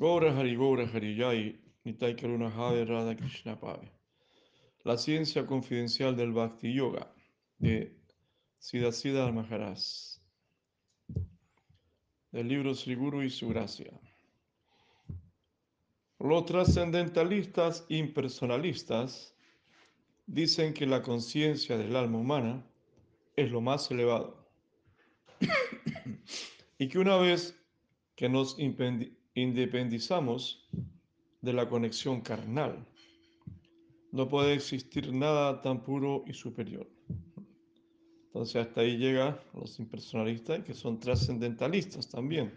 Gaura Hari Gaura Hari Yai, Nitai Karuna Jave Radha Krishna Pave. La ciencia confidencial del Bhakti Yoga de Siddhasiddha Maharaj. Del libro Sri Guru y su gracia. Los trascendentalistas impersonalistas dicen que la conciencia del alma humana es lo más elevado y que una vez que nos independizamos de la conexión carnal, no puede existir nada tan puro y superior. Entonces hasta ahí llega los impersonalistas que son trascendentalistas también.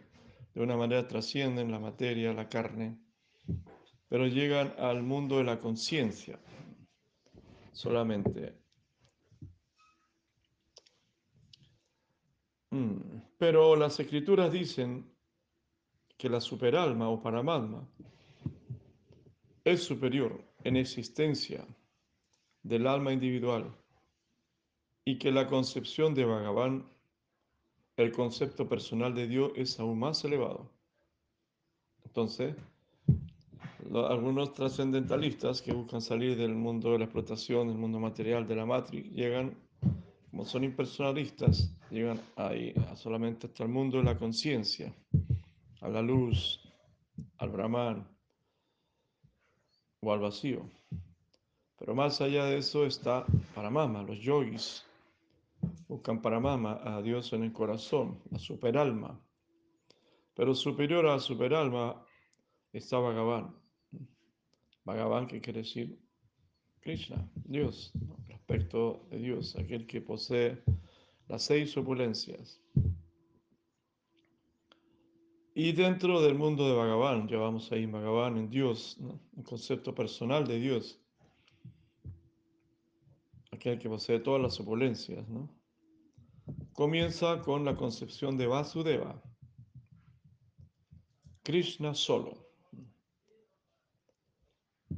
De una manera trascienden la materia, la carne, pero llegan al mundo de la conciencia solamente. Mm, pero las escrituras dicen que la superalma o paramatma es superior en existencia del alma individual y que la concepción de Bhagavan, el concepto personal de Dios, es aún más elevado. Entonces, algunos trascendentalistas que buscan salir del mundo de la explotación, del mundo material, de la matriz, llegan, como son impersonalistas, llegan ahí solamente hasta el mundo de la conciencia, a la luz, al Brahman o al vacío. Pero más allá de eso está Paramama, los yogis buscan Paramama, a Dios en el corazón, la superalma. Pero superior a superalma está Bhagavan. Bhagavan, que quiere decir Krishna, Dios, el aspecto de Dios, aquel que posee las seis opulencias. Y dentro del mundo de Bhagavan, llevamos ahí Bhagavan en Dios, un concepto personal de Dios, aquel que posee todas las opulencias, ¿no? Comienza con la concepción de Vasudeva, Krishna solo.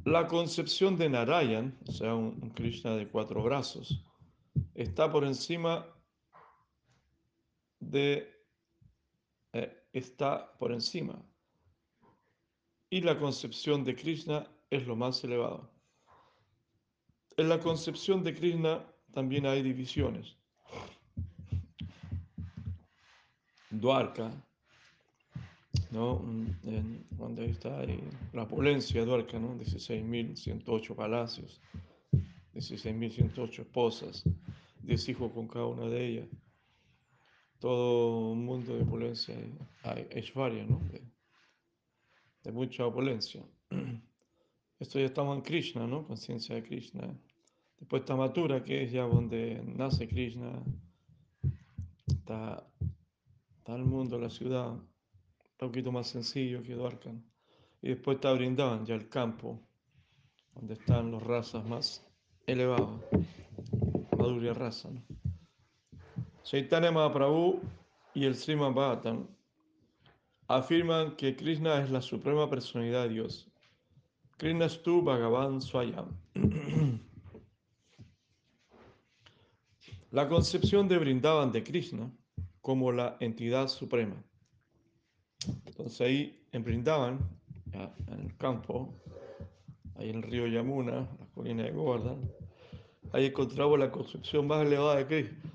La concepción de Narayan, o sea, un, Krishna de cuatro brazos, está por encima de... Está por encima. Y la concepción de Krishna es lo más elevado. En la concepción de Krishna también hay divisiones. Dwarka, ¿no? Donde está la opulencia de Dwarka, ¿no? 16.108 palacios, 16.108 esposas, 10 hijos con cada una de ellas. Todo un mundo de opulencia, hay Aishwarya, ¿no? De, mucha opulencia. Esto ya estamos en Krishna, ¿no? Conciencia de Krishna. Después está Mathura, que es ya donde nace Krishna. Está, el mundo, la ciudad, un poquito más sencillo que Dwarka. Y después está Brindavan, ya el campo, donde están los razas más elevados. Madhurya raza, ¿no? Chaitanya Mahaprabhu y el Srimad Bhattan afirman que Krishna es la suprema personalidad de Dios. Krishna es tu Bhagavan Swayam. La concepción de Brindavan de Krishna como la entidad suprema. Entonces ahí en Brindavan, en el campo, ahí en el río Yamuna, la colina de Govardhan, ahí encontramos la concepción más elevada de Krishna.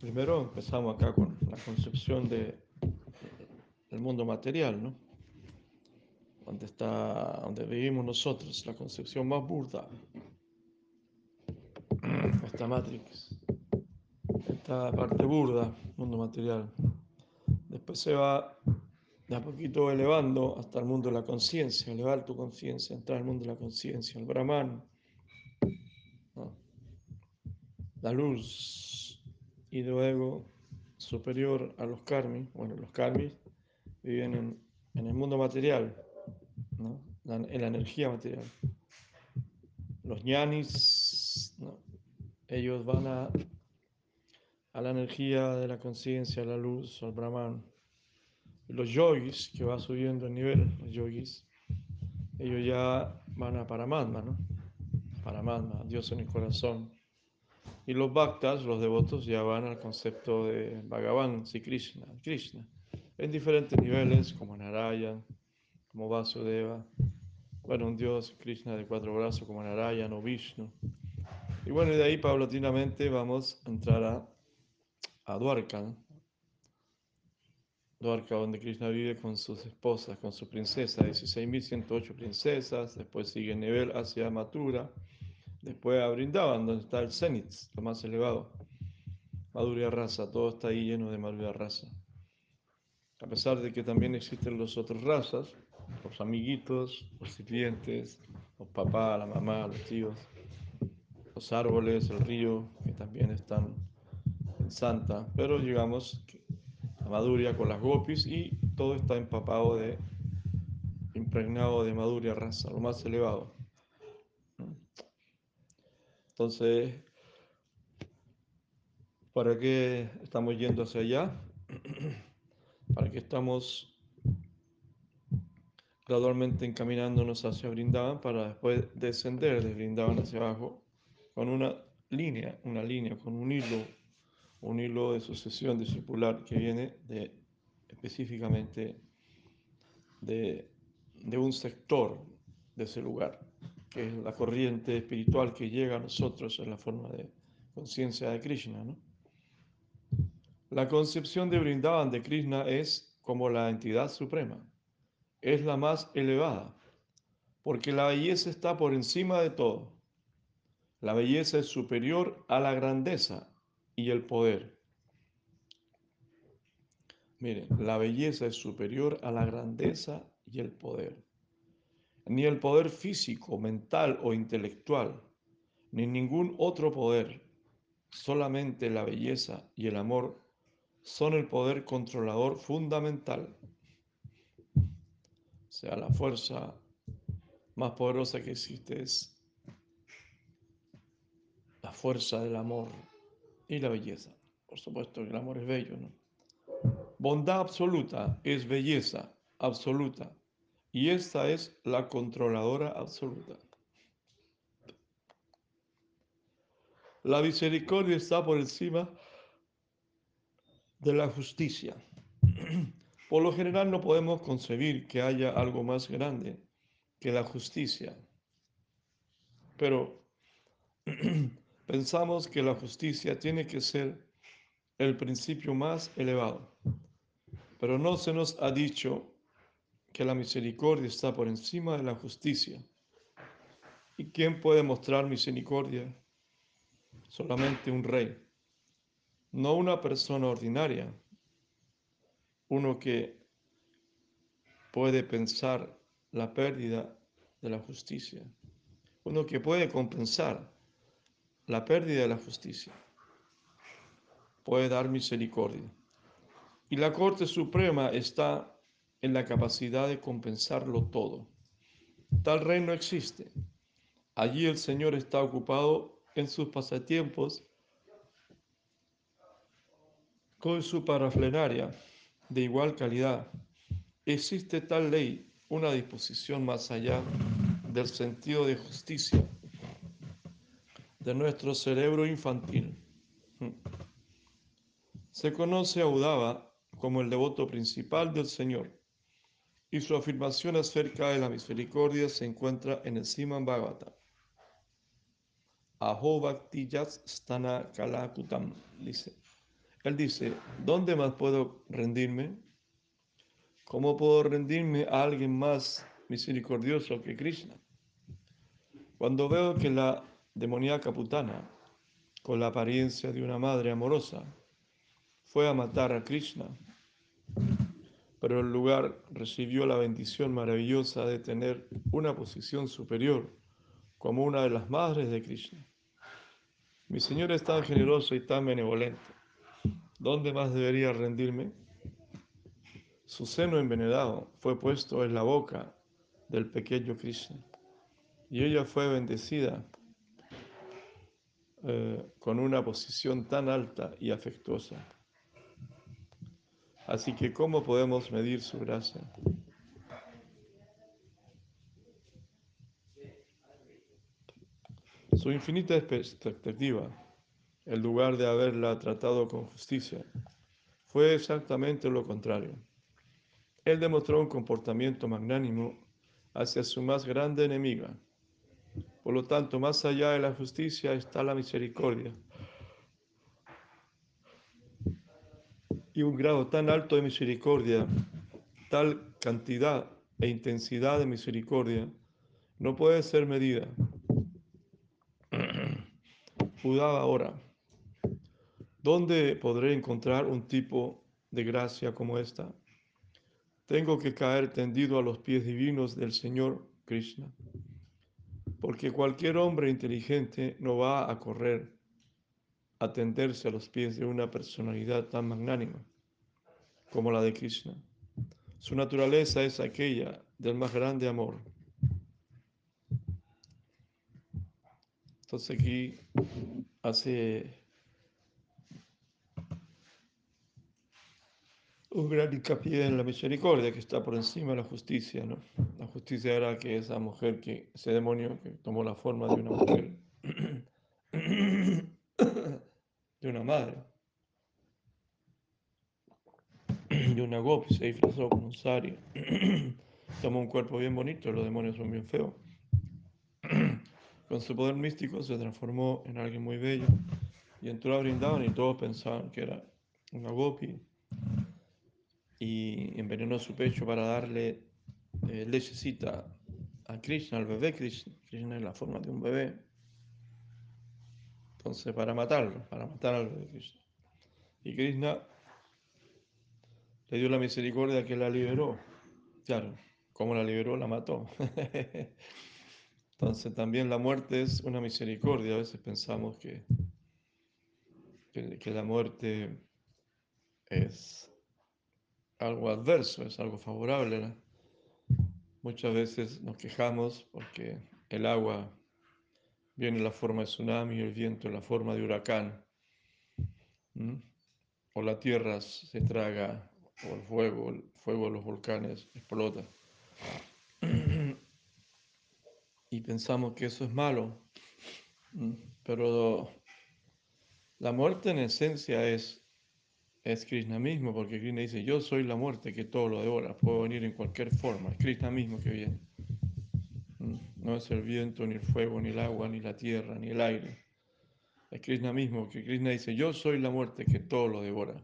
Primero empezamos acá con la concepción de, del mundo material, ¿no? Donde está, donde vivimos nosotros, la concepción más burda. Esta Matrix, esta parte burda, mundo material. Después se va de a poquito elevando hasta el mundo de la conciencia, elevar tu conciencia, entrar al mundo de la conciencia, el Brahman, la luz, y luego superior a los karmis, bueno, los karmis viven en, en el mundo material, ¿no? en la energía material. Los ñanis, ellos van a, a la energía de la conciencia, la luz, al Brahman. Los yogis, que va subiendo el nivel, los yogis, ellos ya van a Paramatma, ¿no? Paramatma, Dios en el corazón. Y los bhaktas, los devotos, ya van al concepto de Bhagavan, Sri Krishna, Krishna, en diferentes niveles, como Narayan, como Vasudeva. Bueno, un dios Krishna de cuatro brazos como Narayana o Vishnu. Y bueno, y de ahí paulatinamente vamos a entrar a, a Dwarka, Dwarka, donde Krishna vive con sus esposas, con sus princesas, 16.108 princesas, después sigue nivel hacia Mathura, después a Brindavan, donde está el Zenith, lo más elevado, Madhurya Rasa, todo está ahí lleno de Madhurya Rasa. A pesar de que también existen los otros razas, los amiguitos, los sirvientes, los papás, la mamá, los tíos, los árboles, el río, que también están en Santa, pero llegamos Maduria con las gopis y todo está empapado de, impregnado de Maduria raza, lo más elevado. Entonces, ¿para qué estamos yendo hacia allá? ¿Para qué estamos gradualmente encaminándonos hacia Brindavan para después descender de Brindavan hacia abajo con una línea, una línea, con un hilo un hilo de sucesión discipular que viene específicamente de, un sector de ese lugar, que es la corriente espiritual que llega a nosotros en la forma de conciencia de Krishna. ¿no? La concepción de Brindavan de Krishna es como la entidad suprema, es la más elevada, porque la belleza está por encima de todo. La belleza es superior a la grandeza y el poder. Miren, la belleza es superior a la grandeza y el poder. Ni el poder físico, mental o intelectual, ni ningún otro poder, solamente la belleza y el amor son el poder controlador fundamental. O sea, la fuerza más poderosa que existe es la fuerza del amor y la belleza. Por supuesto que el amor es bello, ¿no? Bondad absoluta es belleza absoluta y esta es la controladora absoluta. La misericordia está por encima de la justicia. Por lo general no podemos concebir que haya algo más grande que la justicia. Pero pensamos que la justicia tiene que ser el principio más elevado. Pero no se nos ha dicho que la misericordia está por encima de la justicia. ¿Y quién puede mostrar misericordia? Solamente un rey, no una persona ordinaria, uno que puede pensar la pérdida de la justicia, uno que puede compensar la pérdida de la justicia. Puede dar misericordia. Y la Corte Suprema está en la capacidad de compensarlo todo. Tal reino existe. Allí el Señor está ocupado en sus pasatiempos con su paraflenaria de igual calidad. Existe tal ley, una disposición más allá del sentido de justicia de nuestro cerebro infantil. Se conoce a Udava como el devoto principal del Señor y su afirmación acerca de la misericordia se encuentra en el Siman Bhagavata. Aho Bhakti Stana Kalakutam, dice. Él dice, ¿dónde más puedo rendirme? ¿Cómo puedo rendirme a alguien más misericordioso que Krishna? Cuando veo que la demoníaca putana, con la apariencia de una madre amorosa, fue a matar a Krishna, pero en lugar recibió la bendición maravillosa de tener una posición superior como una de las madres de Krishna. Mi Señor es tan generoso y tan benevolente. ¿Dónde más debería rendirme? Su seno envenenado fue puesto en la boca del pequeño Krishna y ella fue bendecida eh, con una posición tan alta y afectuosa. Así que, ¿cómo podemos medir su gracia? Su infinita expectativa, en lugar de haberla tratado con justicia, fue exactamente lo contrario. Él demostró un comportamiento magnánimo hacia su más grande enemiga. Por lo tanto, más allá de la justicia está la misericordia. Y un grado tan alto de misericordia, tal cantidad e intensidad de misericordia, no puede ser medida. Judá ahora, ¿dónde podré encontrar un tipo de gracia como esta? Tengo que caer tendido a los pies divinos del Señor Krishna, porque cualquier hombre inteligente no va a correr a tenderse a los pies de una personalidad tan magnánima como la de Krishna. Su naturaleza es aquella del más grande amor. Entonces aquí hace un gran hincapié en la misericordia que está por encima de la justicia, ¿no? La justicia era que esa mujer, que ese demonio que tomó la forma de una mujer, de una madre, de una gopi, se disfrazó con un sari, tomó un cuerpo bien bonito, los demonios son bien feos. Con su poder místico se transformó en alguien muy bello y entró a Brindavan y todos pensaban que era una gopi y envenenó su pecho para darle eh, lechecita a Krishna, al bebé Krishna. Krishna en la forma de un bebé. Entonces, para matarlo, para matar al bebé Krishna. Y Krishna le dio la misericordia que la liberó. Claro, como la liberó, la mató. Entonces también la muerte es una misericordia. A veces pensamos que, que, la muerte es algo adverso, es algo favorable. Muchas veces nos quejamos porque el agua viene en la forma de tsunami, el viento en la forma de huracán, o la tierra se traga, o el fuego, el fuego de los volcanes explota y pensamos que eso es malo, pero la muerte en esencia es, es Krishna mismo, porque Krishna dice, yo soy la muerte que todo lo devora, puedo venir en cualquier forma, es Krishna mismo que viene. No es el viento, ni el fuego, ni el agua, ni la tierra, ni el aire. Es Krishna mismo, que Krishna dice, yo soy la muerte que todo lo devora.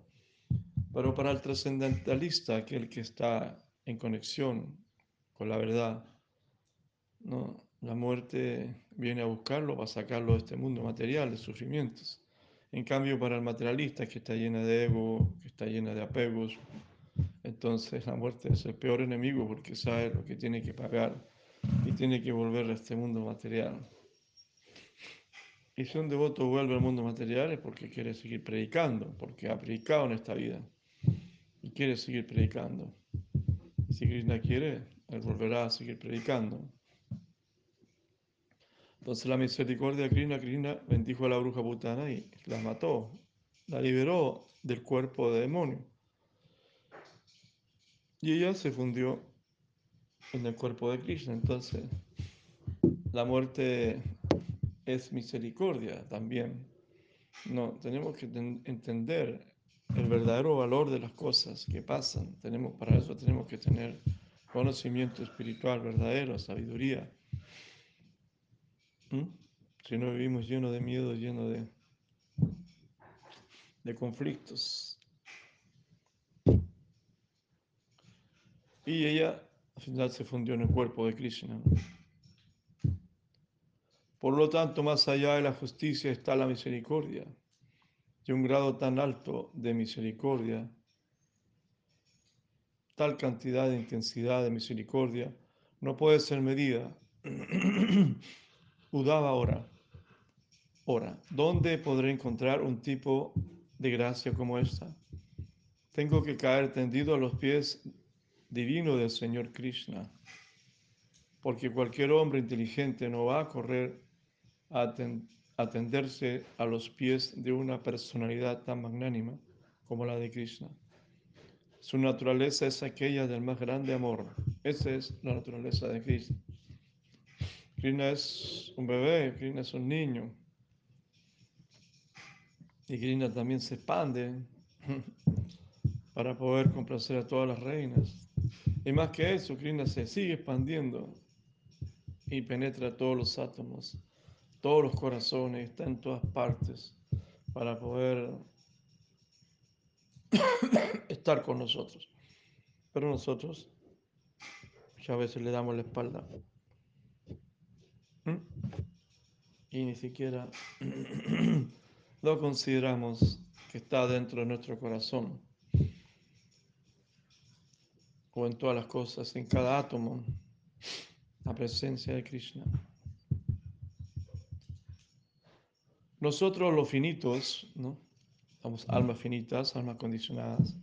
Pero para el trascendentalista, aquel que está en conexión con la verdad, no, la muerte viene a buscarlo para sacarlo de este mundo material, de sufrimientos. En cambio, para el materialista que está llena de ego, que está llena de apegos, entonces la muerte es el peor enemigo porque sabe lo que tiene que pagar y tiene que volver a este mundo material. Y si un devoto vuelve al mundo material es porque quiere seguir predicando, porque ha predicado en esta vida y quiere seguir predicando. Si Krishna quiere, él volverá a seguir predicando. Entonces la misericordia de Krishna, Krishna bendijo a la bruja putana y la mató, la liberó del cuerpo de demonio. Y ella se fundió en el cuerpo de Krishna. Entonces la muerte es misericordia también. No, tenemos que entender el verdadero valor de las cosas que pasan. Tenemos, para eso tenemos que tener conocimiento espiritual verdadero, sabiduría. ¿Mm? Si no vivimos lleno de miedo, lleno de, de conflictos. Y ella al final se fundió en el cuerpo de Krishna. Por lo tanto, más allá de la justicia está la misericordia. Y un grado tan alto de misericordia, tal cantidad de intensidad de misericordia, no puede ser medida. Udaba ahora. Ahora, ¿dónde podré encontrar un tipo de gracia como esta? Tengo que caer tendido a los pies divinos del Señor Krishna, porque cualquier hombre inteligente no va a correr a atenderse a los pies de una personalidad tan magnánima como la de Krishna. Su naturaleza es aquella del más grande amor. Esa es la naturaleza de Krishna. Krishna es un bebé, Krishna es un niño. Y Krishna también se expande para poder complacer a todas las reinas. Y más que eso, Krishna se sigue expandiendo y penetra todos los átomos, todos los corazones, está en todas partes para poder estar con nosotros. Pero nosotros ya a veces le damos la espalda. ¿Mm? Y ni siquiera lo consideramos que está dentro de nuestro corazón o en todas las cosas, en cada átomo, la presencia de Krishna. Nosotros los finitos, ¿no? Somos almas finitas, almas condicionadas,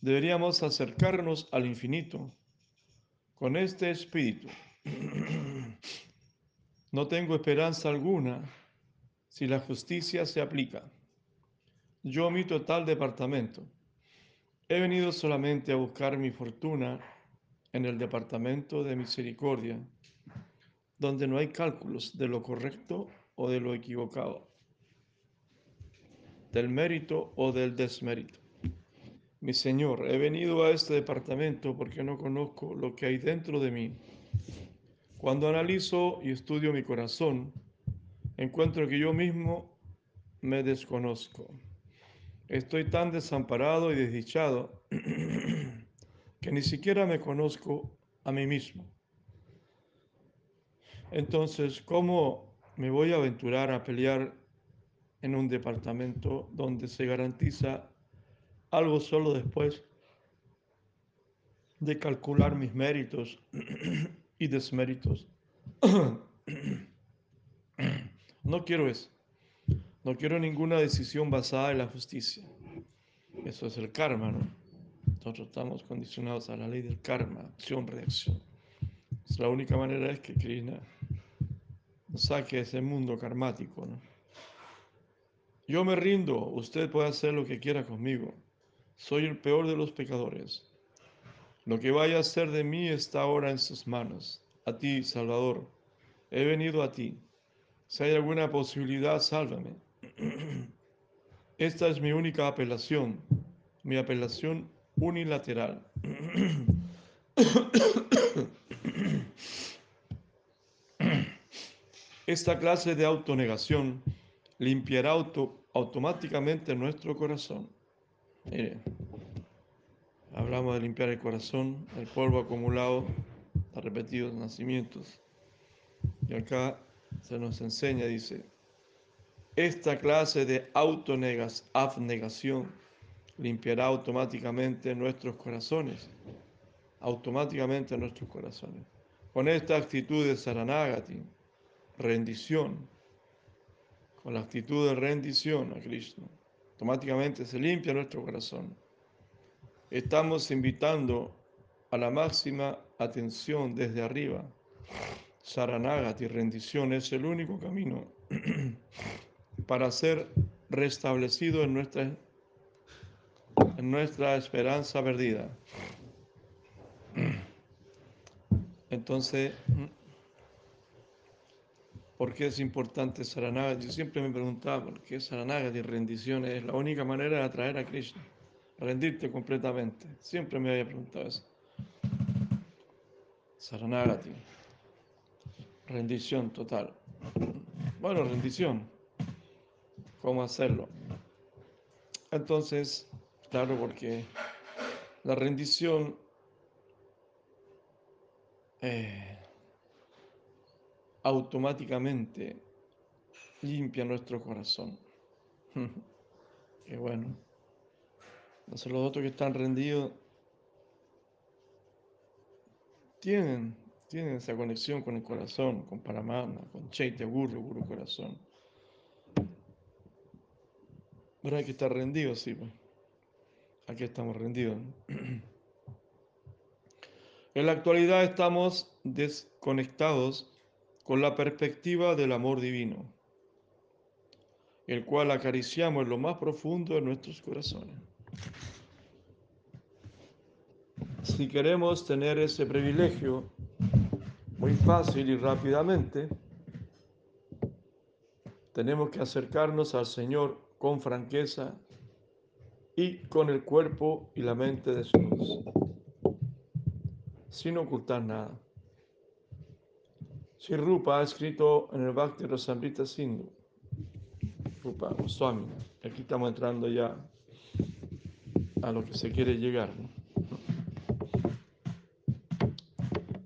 deberíamos acercarnos al infinito con este espíritu. No tengo esperanza alguna si la justicia se aplica. Yo mi total departamento He venido solamente a buscar mi fortuna en el departamento de misericordia, donde no hay cálculos de lo correcto o de lo equivocado, del mérito o del desmérito. Mi Señor, he venido a este departamento porque no conozco lo que hay dentro de mí. Cuando analizo y estudio mi corazón, encuentro que yo mismo me desconozco. Estoy tan desamparado y desdichado que ni siquiera me conozco a mí mismo. Entonces, ¿cómo me voy a aventurar a pelear en un departamento donde se garantiza algo solo después de calcular mis méritos y desméritos? No quiero eso. No quiero ninguna decisión basada en la justicia. Eso es el karma, ¿no? Nosotros estamos condicionados a la ley del karma, acción, reacción. Es la única manera es que Krishna saque ese mundo karmático, ¿no? Yo me rindo, usted puede hacer lo que quiera conmigo. Soy el peor de los pecadores. Lo que vaya a hacer de mí está ahora en sus manos. A ti, Salvador, he venido a ti. Si hay alguna posibilidad, sálvame. Esta es mi única apelación, mi apelación unilateral. Esta clase de autonegación limpiará auto, automáticamente nuestro corazón. Mire, hablamos de limpiar el corazón, el polvo acumulado a repetidos nacimientos. Y acá se nos enseña, dice, esta clase de autonegas, abnegación limpiará automáticamente nuestros corazones, automáticamente nuestros corazones. Con esta actitud de Saranagati, rendición, con la actitud de rendición a Krishna, automáticamente se limpia nuestro corazón. Estamos invitando a la máxima atención desde arriba. Saranagati, rendición, es el único camino para ser restablecido en nuestra, en nuestra esperanza perdida. Entonces, ¿por qué es importante Saranaga? Yo siempre me preguntaba por qué Saranaga de rendición es la única manera de atraer a Krishna, rendirte completamente. Siempre me había preguntado eso. Saranagati, rendición total. Bueno, rendición cómo hacerlo. Entonces, claro, porque la rendición eh, automáticamente limpia nuestro corazón. Qué bueno. Entonces los otros que están rendidos tienen, tienen esa conexión con el corazón, con Paramana, con Chaitya Guru, Guru Corazón. Pero hay que estar rendido, sí. Pues. Aquí estamos rendidos. En la actualidad estamos desconectados con la perspectiva del amor divino, el cual acariciamos en lo más profundo de nuestros corazones. Si queremos tener ese privilegio muy fácil y rápidamente, tenemos que acercarnos al Señor con franqueza y con el cuerpo y la mente desnudos. sin ocultar nada. Si Rupa ha escrito en el Bhakti Rasamrita Sindhu, Rupa Goswami, aquí estamos entrando ya a lo que se quiere llegar.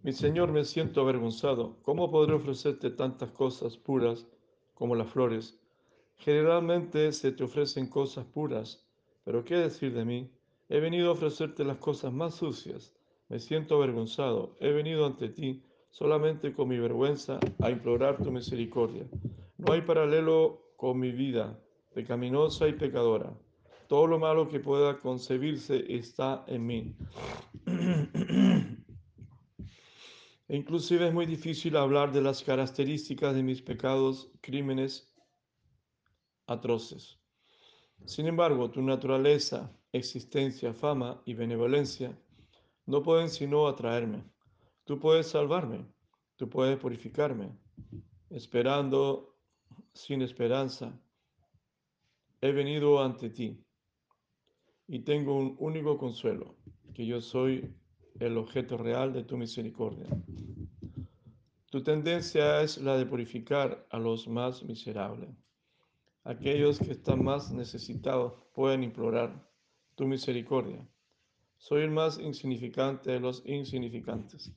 Mi Señor, me siento avergonzado. ¿Cómo podré ofrecerte tantas cosas puras como las flores? Generalmente se te ofrecen cosas puras, pero ¿qué decir de mí? He venido a ofrecerte las cosas más sucias. Me siento avergonzado. He venido ante ti solamente con mi vergüenza a implorar tu misericordia. No hay paralelo con mi vida, pecaminosa y pecadora. Todo lo malo que pueda concebirse está en mí. e inclusive es muy difícil hablar de las características de mis pecados, crímenes atroces. Sin embargo, tu naturaleza, existencia, fama y benevolencia no pueden sino atraerme. Tú puedes salvarme, tú puedes purificarme, esperando sin esperanza. He venido ante ti y tengo un único consuelo, que yo soy el objeto real de tu misericordia. Tu tendencia es la de purificar a los más miserables. Aquellos que están más necesitados pueden implorar tu misericordia. Soy el más insignificante de los insignificantes.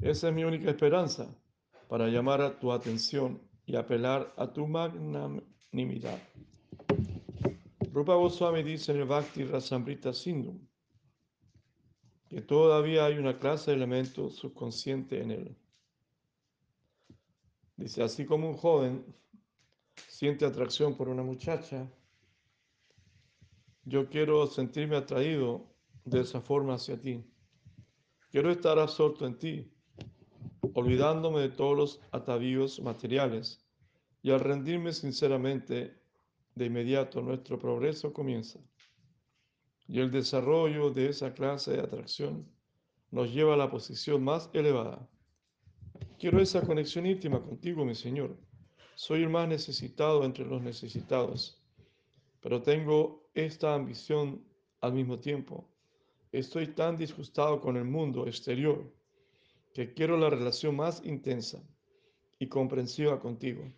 Esa es mi única esperanza para llamar a tu atención y apelar a tu magnanimidad. Rupa Goswami dice en el Bhakti Rasamrita Sindhu que todavía hay una clase de elemento subconsciente en él. Dice, así como un joven siente atracción por una muchacha, yo quiero sentirme atraído de esa forma hacia ti. Quiero estar absorto en ti, olvidándome de todos los atavíos materiales, y al rendirme sinceramente, de inmediato nuestro progreso comienza. Y el desarrollo de esa clase de atracción nos lleva a la posición más elevada. Quiero esa conexión íntima contigo, mi Señor. Soy el más necesitado entre los necesitados, pero tengo esta ambición al mismo tiempo. Estoy tan disgustado con el mundo exterior que quiero la relación más intensa y comprensiva contigo.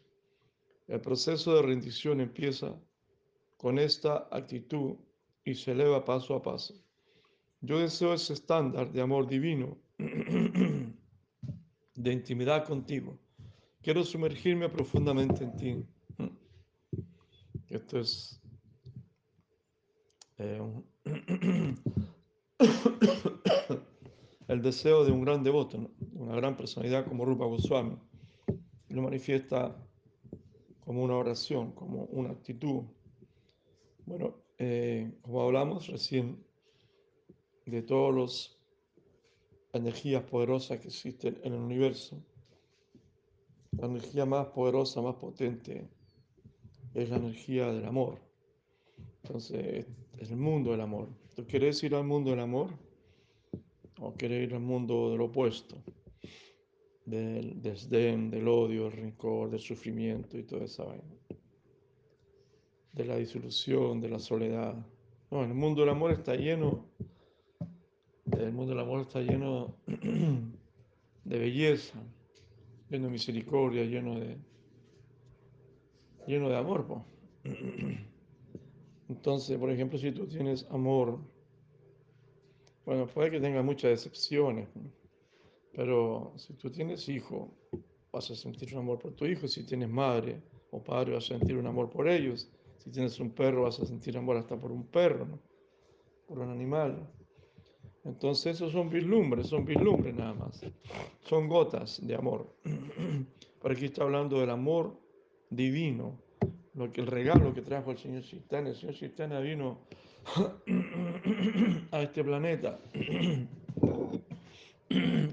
El proceso de rendición empieza con esta actitud y se eleva paso a paso. Yo deseo ese estándar de amor divino, de intimidad contigo. Quiero sumergirme profundamente en ti. Esto es eh, el deseo de un gran devoto, una gran personalidad como Rupa Goswami. Lo manifiesta como una oración, como una actitud. Bueno, eh, como hablamos recién de todas las energías poderosas que existen en el universo, la energía más poderosa, más potente, es la energía del amor. Entonces, es el mundo del amor. ¿Tú quieres ir al mundo del amor? ¿O quieres ir al mundo del opuesto? Del desdén, del odio, del rencor, del sufrimiento y toda esa vaina. De la disolución, de la soledad. No, el mundo del amor está lleno. El mundo del amor está lleno de belleza, lleno de misericordia, lleno de, lleno de amor. Entonces, por ejemplo, si tú tienes amor, bueno, puede que tengas muchas decepciones, pero si tú tienes hijo, vas a sentir un amor por tu hijo. Si tienes madre o padre, vas a sentir un amor por ellos. Si tienes un perro, vas a sentir amor hasta por un perro, por un animal. Entonces, esos son vislumbres, son vislumbres nada más. Son gotas de amor. Pero aquí está hablando del amor divino, lo que el regalo que trajo el Señor Chitana. El Señor Chitana vino a este planeta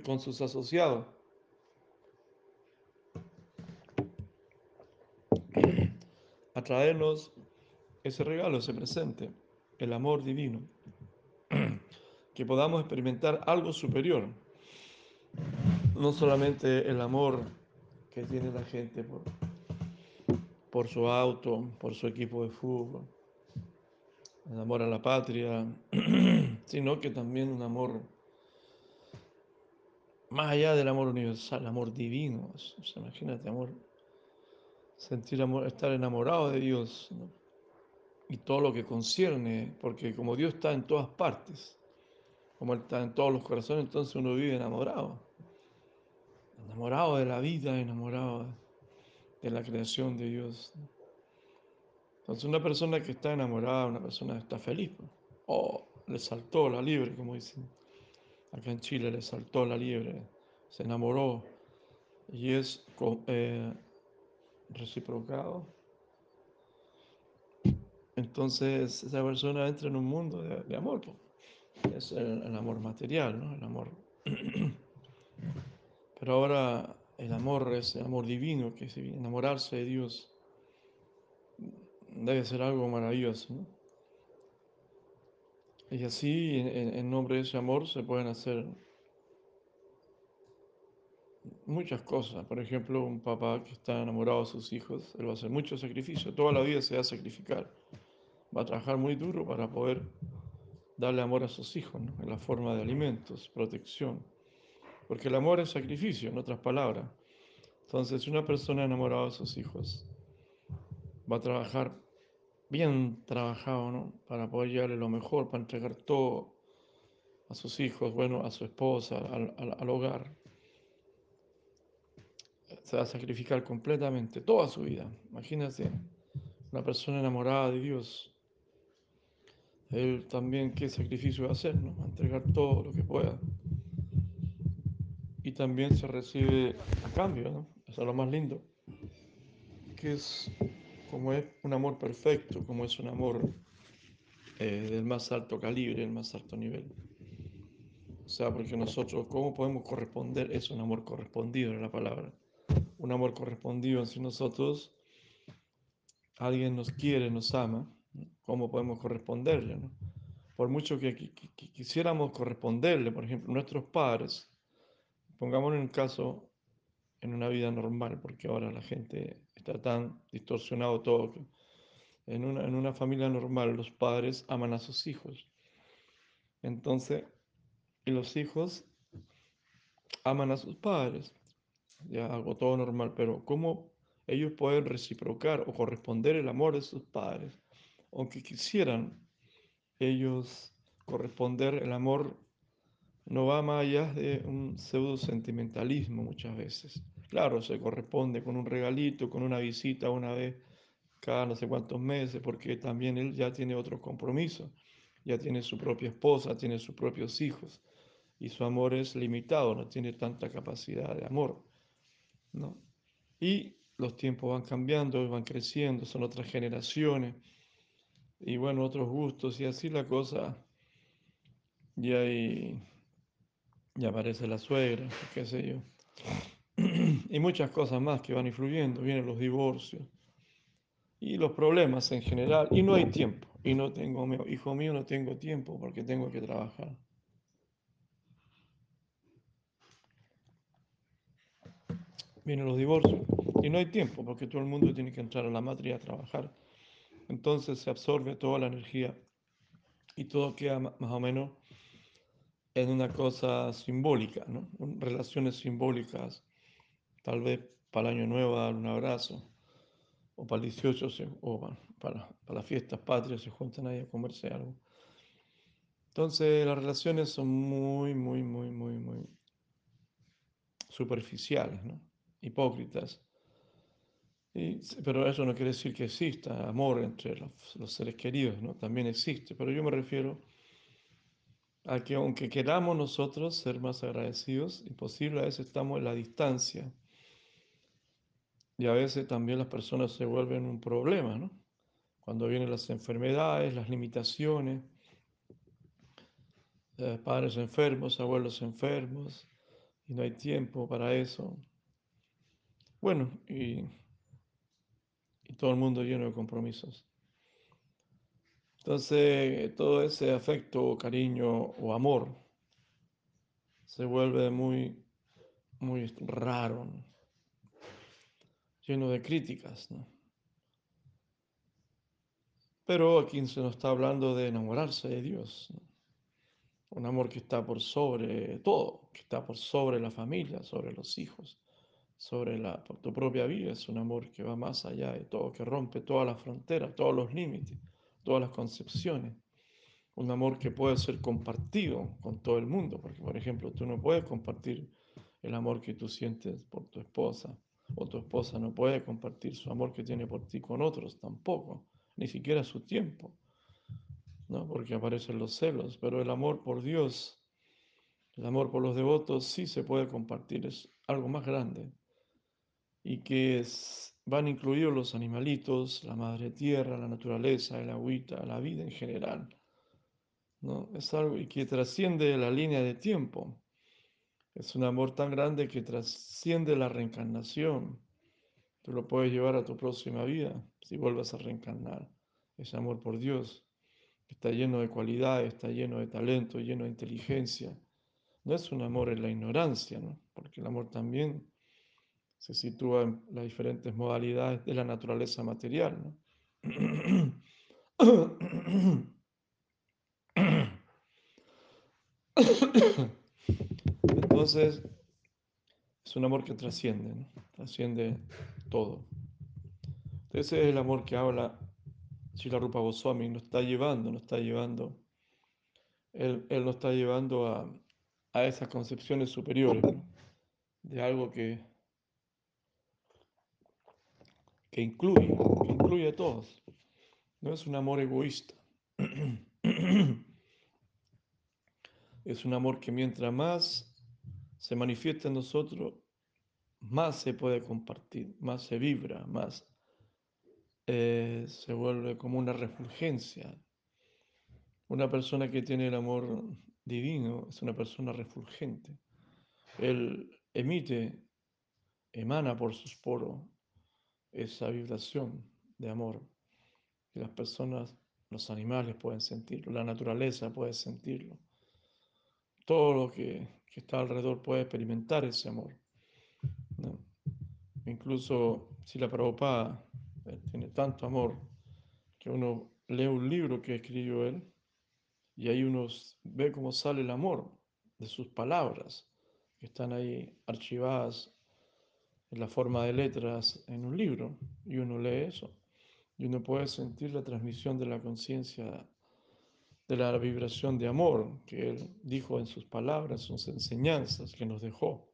con sus asociados. A traernos ese regalo, ese presente, el amor divino que podamos experimentar algo superior. No solamente el amor que tiene la gente por, por su auto, por su equipo de fútbol, el amor a la patria, sino que también un amor más allá del amor universal, amor divino. Imagínate, amor, sentir amor, estar enamorado de Dios y todo lo que concierne, porque como Dios está en todas partes, como Él está en todos los corazones, entonces uno vive enamorado. Enamorado de la vida, enamorado de la creación de Dios. Entonces una persona que está enamorada, una persona que está feliz, o le saltó la liebre, como dicen. Acá en Chile le saltó la liebre, se enamoró y es eh, reciprocado. Entonces esa persona entra en un mundo de, amor. Es el, el, amor material, ¿no? El amor. Pero ahora el amor es el amor divino, que enamorarse de Dios debe ser algo maravilloso. Y así, en, nombre de ese amor, se pueden hacer muchas cosas. Por ejemplo, un papá que está enamorado de sus hijos, él va a hacer mucho sacrificio. Toda la vida se va a sacrificar. Va a trabajar muy duro para poder darle amor a sus hijos, en la forma de alimentos, protección. Porque el amor es sacrificio, en otras palabras. Entonces, una persona enamorada de sus hijos va a trabajar bien trabajado, ¿no? Para poder llevarle lo mejor, para entregar todo a sus hijos, bueno, a su esposa, al, al, hogar. Se va a sacrificar completamente, toda su vida. Imagínense, una persona enamorada de Dios. Él también qué sacrificio va a hacer, ¿no? A entregar todo lo que pueda. Y también se recibe a cambio. Eso es lo más lindo. Que es como es un amor perfecto, como es un amor eh, del más alto calibre, el más alto nivel. O sea, porque nosotros, ¿cómo podemos corresponder? Es un amor correspondido, en la palabra. Un amor correspondido si nosotros, alguien nos quiere, nos ama, ¿cómo podemos corresponderle? Por mucho que, que, que, quisiéramos corresponderle, por ejemplo, nuestros padres, pongámonos en caso en una vida normal, porque ahora la gente está tan distorsionado todo en una, en una familia normal los padres aman a sus hijos. Entonces, y los hijos aman a sus padres. Ya algo todo normal, pero ¿cómo ellos pueden reciprocar o corresponder el amor de sus padres? Aunque quisieran ellos corresponder el amor no va más allá de un pseudo sentimentalismo muchas veces. Claro, se corresponde con un regalito, con una visita una vez cada no sé cuántos meses, porque también él ya tiene otro compromiso, ya tiene su propia esposa, tiene sus propios hijos, y su amor es limitado, no tiene tanta capacidad de amor, ¿no? Y los tiempos van cambiando, van creciendo, son otras generaciones, y bueno, otros gustos, y así la cosa, y ahí ya aparece la suegra, qué sé yo, y muchas cosas más que van influyendo, vienen los divorcios y los problemas en general, y no hay tiempo, y no tengo, hijo mío, no tengo tiempo porque tengo que trabajar. Vienen los divorcios, y no hay tiempo porque todo el mundo tiene que entrar a la matria a trabajar. Entonces se absorbe toda la energía y todo queda más o menos en una cosa simbólica, ¿no? Relaciones simbólicas, tal vez para el año nuevo dar un abrazo, o para el 18 o para, para las fiestas patrias se juntan ahí a comerse algo. Entonces las relaciones son muy, muy, muy, muy, muy superficiales, ¿no? hipócritas. Y, pero eso no quiere decir que exista amor entre los, los, seres queridos, ¿no? También existe, pero yo me refiero a que aunque queramos nosotros ser más agradecidos, imposible a veces estamos en la distancia y a veces también las personas se vuelven un problema, ¿no? Cuando vienen las enfermedades, las limitaciones, eh, padres enfermos, abuelos enfermos, y no hay tiempo para eso. Bueno, y, y todo el mundo lleno de compromisos. Entonces, todo ese afecto, cariño o amor se vuelve muy, muy raro. ¿no? lleno de críticas. ¿no? Pero aquí se nos está hablando de enamorarse de Dios. un amor que está por sobre todo, que está por sobre la familia, sobre los hijos, sobre la, tu propia vida. Es un amor que va más allá de todo, que rompe todas las fronteras, todos los límites, todas las concepciones. Un amor que puede ser compartido con todo el mundo, porque por ejemplo tú no puedes compartir el amor que tú sientes por tu esposa, o tu esposa no puede compartir su amor que tiene por ti con otros tampoco, ni siquiera su tiempo ¿no? porque aparecen los celos, pero el amor por Dios, el amor por los devotos sí se puede compartir, es algo más grande y que van incluidos los animalitos, la madre tierra, la naturaleza, el agüita, la vida en general. ¿no? Es algo que trasciende la línea de tiempo. Es un amor tan grande que trasciende la reencarnación. Tú lo puedes llevar a tu próxima vida si vuelves a reencarnar. Ese amor por Dios está lleno de cualidades, está lleno de talento, lleno de inteligencia. No es un amor en la ignorancia, ¿no? porque el amor también se sitúa en las diferentes modalidades de la naturaleza material. Entonces, es un amor que trasciende, trasciende todo. Ese es el amor que habla la Rupa Goswami nos está llevando, nos está llevando, él, él nos está llevando a, a esas concepciones superiores, de algo que, que incluye, que incluye a todos. No es un amor egoísta. Es un amor que mientras más se manifiesta en nosotros, más se puede compartir, más se vibra, más eh, se vuelve como una refulgencia. Una persona que tiene el amor divino es una persona refulgente. Él emite, emana por sus poros esa vibración de amor. Y las personas, los animales pueden sentirlo, la naturaleza puede sentirlo. Todo lo que, está alrededor puede experimentar ese amor. Incluso si la Prabhupada tiene tanto amor que uno lee un libro que escribió él y ahí uno ve cómo sale el amor de sus palabras que están ahí archivadas la forma de letras en un libro y uno lee eso y uno puede sentir la transmisión de la conciencia de la vibración de amor que él dijo en sus palabras, sus enseñanzas que nos dejó.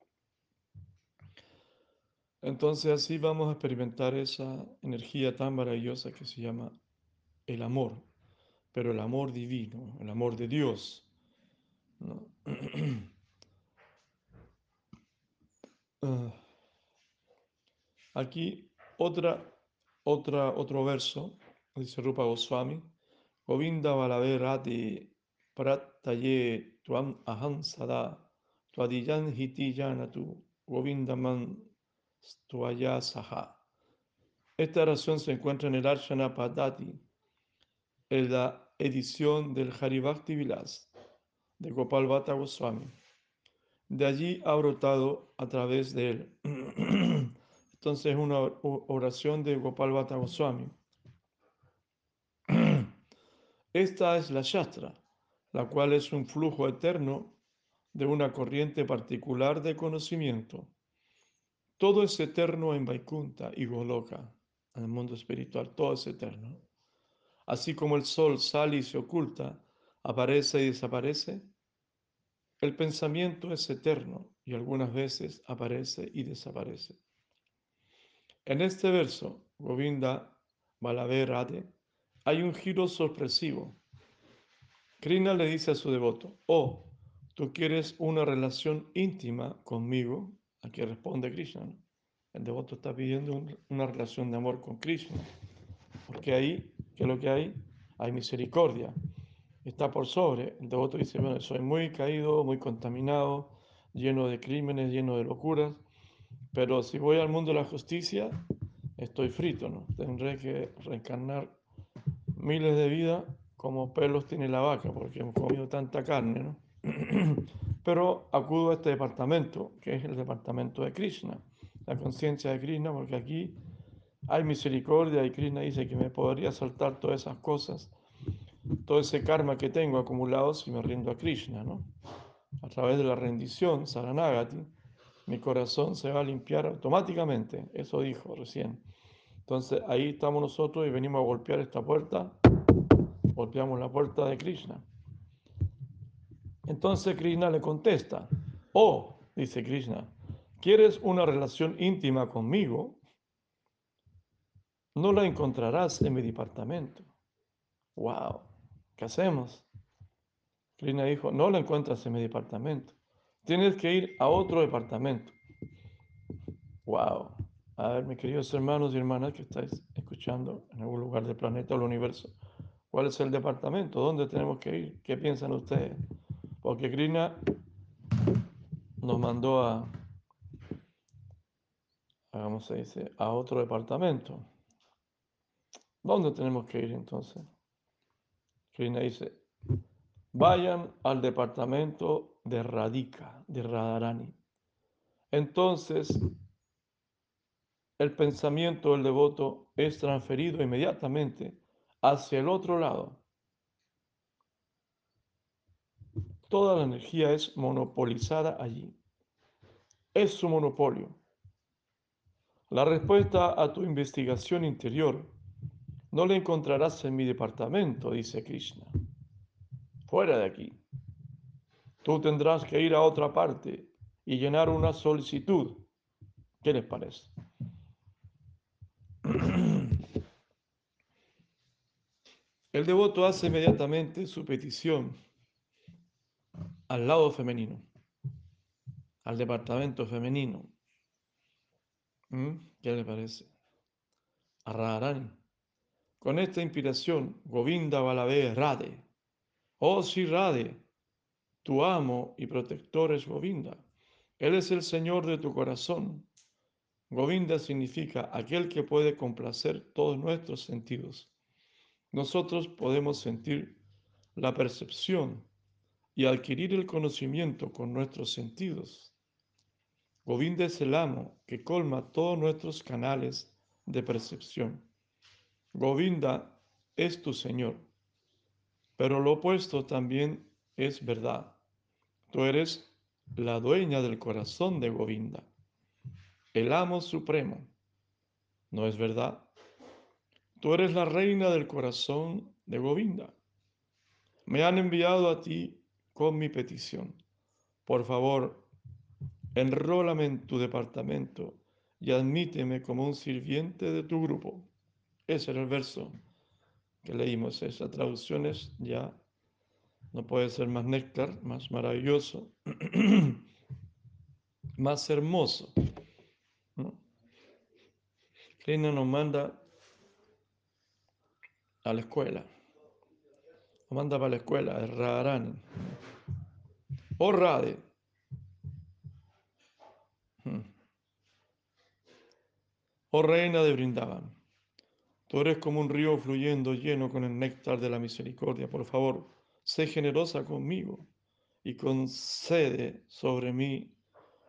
Entonces así vamos a experimentar esa energía tan maravillosa que se llama el amor, pero el amor divino, el amor de Dios. Ah. Aquí otra, otra, otro verso, dice Rupa Goswami, Govinda Balaverati Prataye Tuam Aham Sada Tuadiyan Hiti Yanatu Govindaman esta oración se encuentra en el Arshana Padati, en la edición del Haribhakti Vilas de Gopal Bhatta Goswami. De allí ha brotado a través de él. Entonces es una oración de Gopal Bhatta. Esta es la Shastra, la cual es un flujo eterno de una corriente particular de conocimiento todo es eterno en Vaikunta y Goloka, en el mundo espiritual, todo es eterno. Así como el sol sale y se oculta, aparece y desaparece, el pensamiento es eterno y algunas veces aparece y desaparece. En este verso, Govinda Balaverade, hay un giro sorpresivo. Krishna le dice a su devoto, oh, tú quieres una relación íntima conmigo, Aquí responde Krishna. El devoto está pidiendo una relación de amor con Krishna. Porque ahí, ¿qué es lo que hay? Hay misericordia. Está por sobre. El devoto dice, bueno, soy muy caído, muy contaminado, lleno de crímenes, lleno de locuras. Pero si voy al mundo de la justicia, estoy frito, ¿no? Tendré que reencarnar miles de vidas como pelos tiene la vaca, porque hemos comido tanta carne, ¿no? Pero acudo a este departamento, que es el departamento de Krishna, la conciencia de Krishna, porque aquí hay misericordia y Krishna dice que me podría saltar todas esas cosas todo ese karma que tengo acumulado si me rindo a Krishna, ¿no? A través de la rendición, Saranagati, mi corazón se va a limpiar automáticamente. Eso dijo recién. Entonces ahí estamos nosotros y venimos a golpear esta puerta. Golpeamos la puerta de Krishna. Entonces Krishna le contesta, oh, dice Krishna, ¿quieres una relación íntima conmigo? No la encontrarás en mi departamento. Wow, ¿qué hacemos? Krishna dijo, no la encuentras en mi departamento. Tienes que ir a otro departamento. Wow. A ver, mis queridos hermanos y hermanas que estáis escuchando en algún lugar del planeta o del universo, ¿cuál es el departamento? ¿Dónde tenemos que ir? ¿Qué piensan ustedes? Porque Krishna nos mandó a, ¿cómo se dice? A otro departamento. ¿Dónde tenemos que ir entonces? Krishna dice, vayan al departamento de Radhika, de Radharani. Entonces, el pensamiento del devoto es transferido inmediatamente hacia el otro lado. Toda la energía es monopolizada allí. Es su monopolio. La respuesta a tu investigación interior no la encontrarás en mi departamento, dice Krishna. Fuera de aquí. Tú tendrás que ir a otra parte y llenar una solicitud. ¿Qué les parece? El devoto hace inmediatamente su petición al lado femenino, al departamento femenino. ¿Mm? ¿Qué le parece? A Radharani. Con esta inspiración, Govinda Balabé Rade. Oh sí, Rade, tu amo y protector es Govinda. Él es el Señor de tu corazón. Govinda significa aquel que puede complacer todos nuestros sentidos. Nosotros podemos sentir la percepción y adquirir el conocimiento con nuestros sentidos. Govinda es el amo que colma todos nuestros canales de percepción. Govinda es tu Señor, pero lo opuesto también es verdad. Tú eres la dueña del corazón de Govinda, el amo supremo. ¿No es verdad? Tú eres la reina del corazón de Govinda. Me han enviado a ti con mi petición. Por favor, enrólame en tu departamento y admíteme como un sirviente de tu grupo. Ese era el verso que leímos. Esa traducción es ya, no puede ser más néctar, más maravilloso, más hermoso. ¿no? nos manda a la escuela. Nos manda para la escuela, es Radharani. Oh Rade. Hmm. Oh reina de Brindavan. Tú eres como un río fluyendo lleno con el néctar de la misericordia. Por favor, sé generosa conmigo y concede sobre mí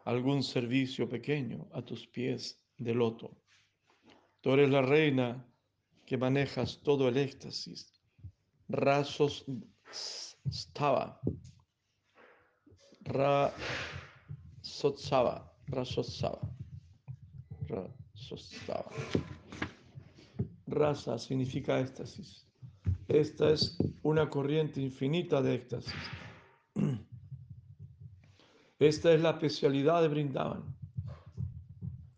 algún servicio pequeño a tus pies de loto. Tú eres la reina que manejas todo el éxtasis. Rasos stava. Rasotsava. Rasotsava. Rasotsava. Rasa significa éxtasis. Esta es una corriente infinita de éxtasis. Esta es la especialidad de Brindavan.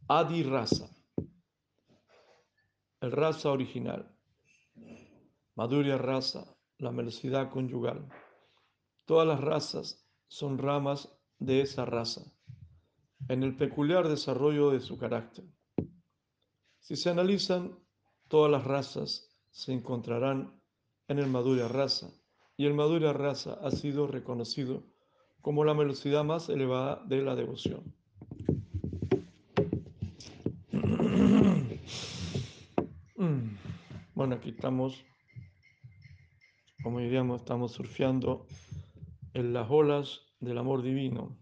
Adi Rasa. El rasa original. Madhurya Rasa, la velocidad conyugal. Todas las razas son ramas de esa raza, en el peculiar desarrollo de su carácter. Si se analizan Todas las razas se encontrarán en el Madhurya Rasa y el Madhurya Rasa ha sido reconocido como la velocidad más elevada de la devoción. Bueno, aquí estamos, como diríamos, estamos surfeando en las olas del amor divino.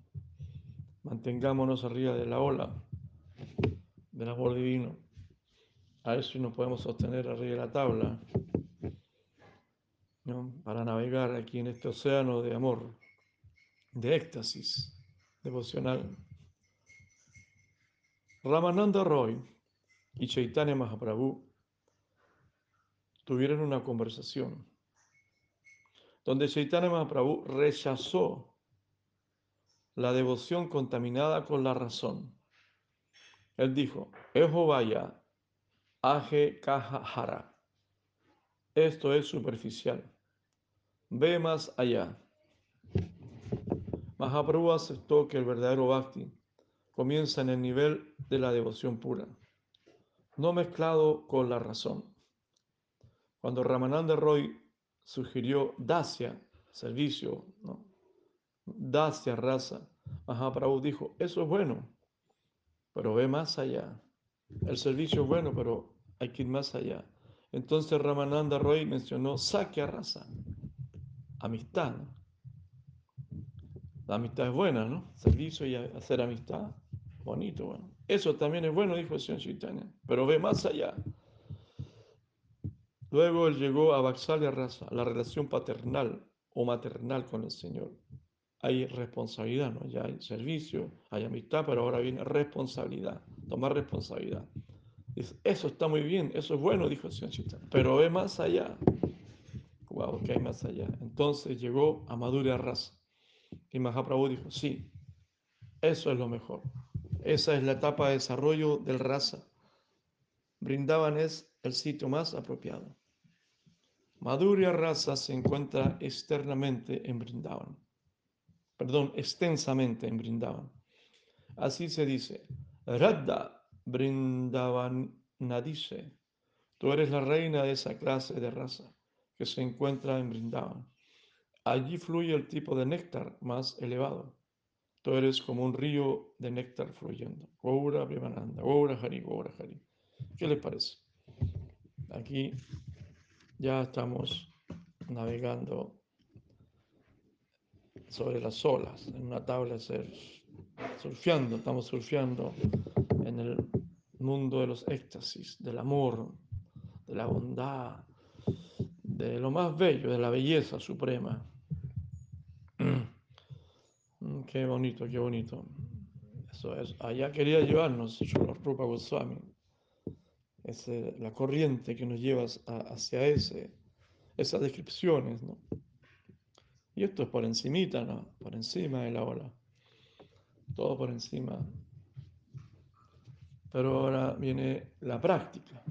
Mantengámonos arriba de la ola del amor divino. A si nos podemos sostener arriba de la tabla. Para navegar aquí en este océano de amor, de éxtasis devocional. Ramananda Roy y Chaitanya Mahaprabhu tuvieron una conversación donde Chaitanya Mahaprabhu rechazó la devoción contaminada con la razón. Él dijo, Ejo vaya, aje kahara. Esto es superficial. Ve más allá. Mahaprabhu aceptó que el verdadero bhakti comienza en el nivel de la devoción pura, no mezclado con la razón. Cuando Ramananda Roy sugirió Dasya, servicio, ¿no? Dasya, raza, Mahaprabhu dijo, eso es bueno, pero ve más allá. El servicio es bueno, pero hay que ir más allá. Entonces Ramananda Roy mencionó Sakya Rasa, amistad. La amistad es buena, ¿no? Servicio y hacer amistad, bonito, bueno. Eso también es bueno, dijo el señor Chaitanya, pero ve más allá. Luego él llegó a Vaxalia Rasa, la relación paternal o maternal con el Señor. Hay responsabilidad, ¿no? Ya hay servicio, hay amistad, pero ahora viene responsabilidad, tomar responsabilidad. eso está muy bien, eso es bueno, dijo el señor Chaitanya, pero ve más allá. Wow, que hay más allá. Entonces llegó a Madura Rasa. Y Mahaprabhu dijo, sí, eso es lo mejor. Esa es la etapa de desarrollo del raza. Brindaban es el sitio más apropiado. Madhurya Rasa se encuentra externamente en Brindavan. Perdón, extensamente en Brindavan. Así se dice, Radha Brindavan Nadice. Tú eres la reina de esa clase de raza que se encuentra en Brindavan. Allí fluye el tipo de néctar más elevado. Tú eres como un río de néctar fluyendo. Gaura Vimananda, Gaura Hari, Gaura Hari. ¿Qué les parece? Aquí ya estamos navegando sobre las olas, en una tabla surfeando, estamos surfeando en el mundo de los éxtasis, del amor, de la bondad, de lo más bello, de la belleza suprema. Mm, qué bonito, qué bonito. Eso es, allá quería llevarnos Rupa Goswami es la corriente que nos lleva hacia ese, esas descripciones, ¿no? Y esto es por encimita, ¿no? Por encima de la ola. Todo por encima. Pero ahora viene la práctica.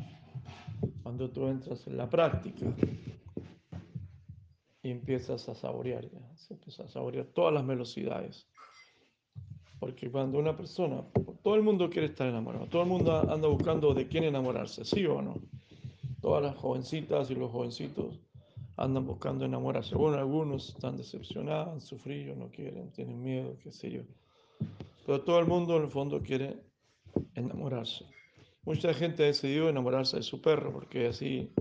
Cuando tú entras en la práctica y empiezas a saborear, ya, se empieza a saborear todas las velocidades. Porque cuando una persona, todo el mundo quiere estar enamorado, todo el mundo anda buscando de quién enamorarse, ¿sí o no? Todas las jovencitas y los jovencitos andan buscando enamorarse. Bueno, algunos están decepcionados, han sufrido, no quieren, tienen miedo, qué sé yo. Pero todo el mundo en el fondo quiere enamorarse. Mucha gente ha decidido enamorarse de su perro porque así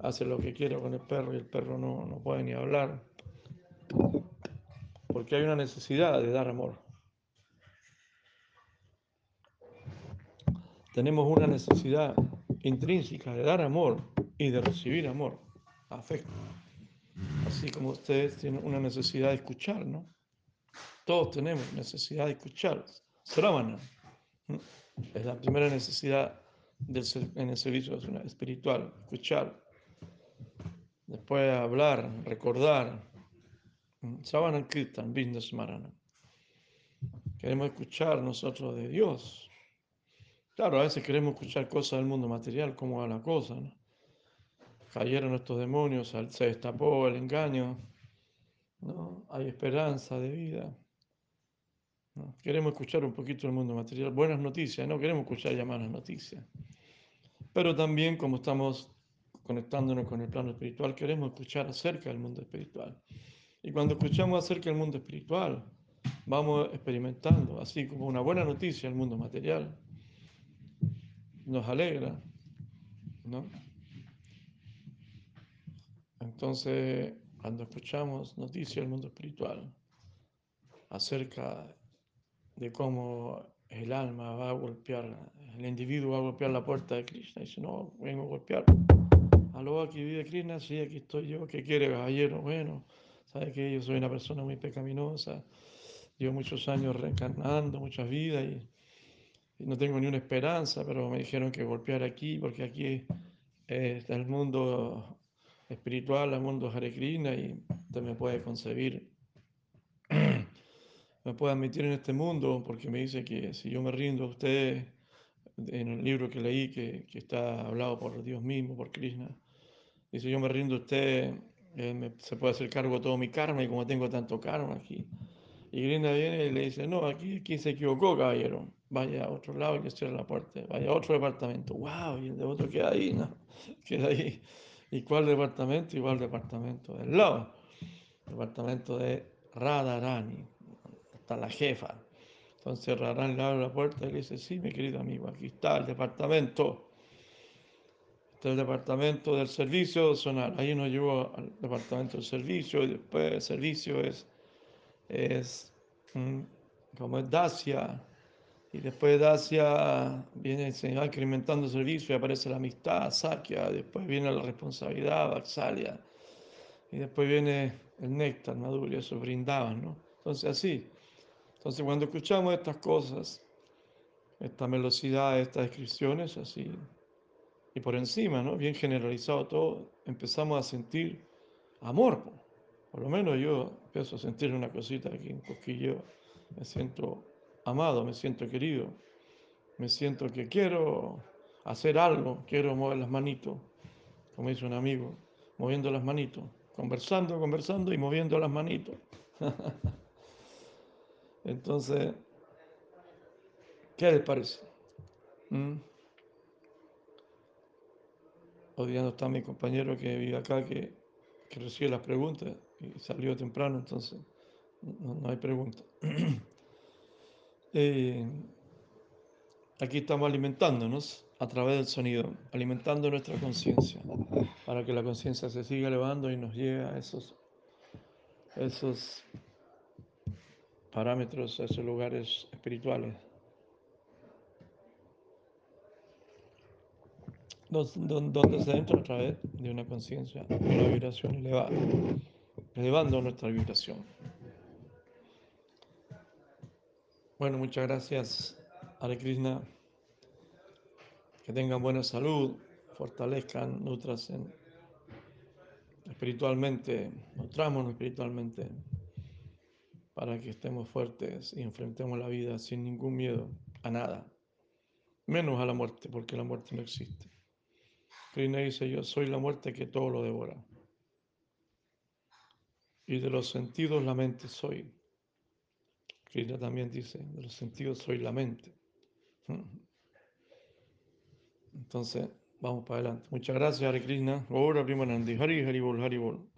hace lo que quiere con el perro y el perro no, no puede ni hablar. Porque hay una necesidad de dar amor. tenemos una necesidad intrínseca de dar amor y de recibir amor, afecto. Así como ustedes tienen una necesidad de escuchar, ¿no? Todos tenemos necesidad de escuchar. Sravana es la primera necesidad en el servicio espiritual, escuchar. Después hablar, recordar. Sravana Kirtan, Smarana. Queremos escuchar nosotros de Dios Claro, a veces queremos escuchar cosas del mundo material, cómo va la cosa. Cayeron estos demonios, se destapó el engaño, ¿no? Hay esperanza de vida. Queremos escuchar un poquito del mundo material, buenas noticias, no queremos escuchar ya malas noticias. Pero también, como estamos conectándonos con el plano espiritual, queremos escuchar acerca del mundo espiritual. Y cuando escuchamos acerca del mundo espiritual, vamos experimentando, así como una buena noticia, el mundo material nos alegra, ¿no? Entonces, cuando escuchamos noticias del mundo espiritual acerca de cómo el alma va a golpear, el individuo va a golpear la puerta de Krishna, y dice, no, vengo a golpear aló, aquí vive Krishna, sí, aquí estoy yo, ¿qué quiere, caballero? Bueno, sabe que yo soy una persona muy pecaminosa, llevo muchos años reencarnando, muchas vidas y, no tengo ni una esperanza, pero me dijeron que golpear aquí, porque aquí está el mundo espiritual, el mundo Hare Krishna y usted me puede concebir, me puede admitir en este mundo, porque me dice que si yo me rindo a usted, en el libro que leí, que está hablado por Dios mismo, por Krishna, dice yo me rindo usted, eh, se puede hacer cargo de todo mi karma y como tengo tanto karma aquí. Y Krishna viene y le dice, no, aquí, aquí se equivocó, caballero. Vaya a otro lado y le cierra la puerta. Vaya a otro departamento. ¡Wow! Y el de otro queda ahí, ¿no? Queda ahí. ¿Y cuál departamento? Igual departamento del lado. Departamento de Radharani. Está la jefa. Entonces Radharani le abre la puerta y le dice, sí, mi querido amigo, aquí está el departamento. Este es el departamento del servicio sonar. Ahí nos llevó al departamento del servicio y después el servicio es es mm, como es Dacia, y después de Dacia viene se va incrementando el servicio y aparece la amistad, Sakya, después viene la responsabilidad, Vaxalia, y después viene el néctar, maduro, y eso brindaban, ¿no? Entonces así, entonces cuando escuchamos estas cosas, esta velocidad, estas descripciones, así, y por encima, ¿no? Bien generalizado todo, empezamos a sentir amor, po. Por lo menos yo empiezo a sentir una cosita aquí, un cosquillo. Me siento amado, me siento querido, me siento que quiero hacer algo, quiero mover las manitos, como dice un amigo, moviendo las manitos, conversando, conversando y moviendo las manitos. Entonces, ¿qué les parece? ¿Mm? No está mi compañero que vive acá, que, recibe las preguntas y salió temprano, entonces no, hay preguntas. Eh, aquí estamos alimentándonos a través del sonido, alimentando nuestra conciencia, para que la conciencia se siga elevando y nos llegue a esos, esos parámetros, a esos lugares espirituales, donde, se entra a través de una conciencia, una vibración elevada, elevando nuestra vibración. Bueno, muchas gracias, Hare Krishna. Que tengan buena salud, fortalezcan, nutrasen espiritualmente, nutramos espiritualmente para que estemos fuertes y enfrentemos la vida sin ningún miedo a nada, menos a la muerte, porque la muerte no existe. Krishna dice, yo soy la muerte que todo lo devora. Y de los sentidos la mente soy. Krishna también dice, de los sentidos soy la mente. Entonces, vamos para adelante. Muchas gracias, Hare Krishna. Ahora, Primanandi. Hari, Hari Bol, Hari Bol.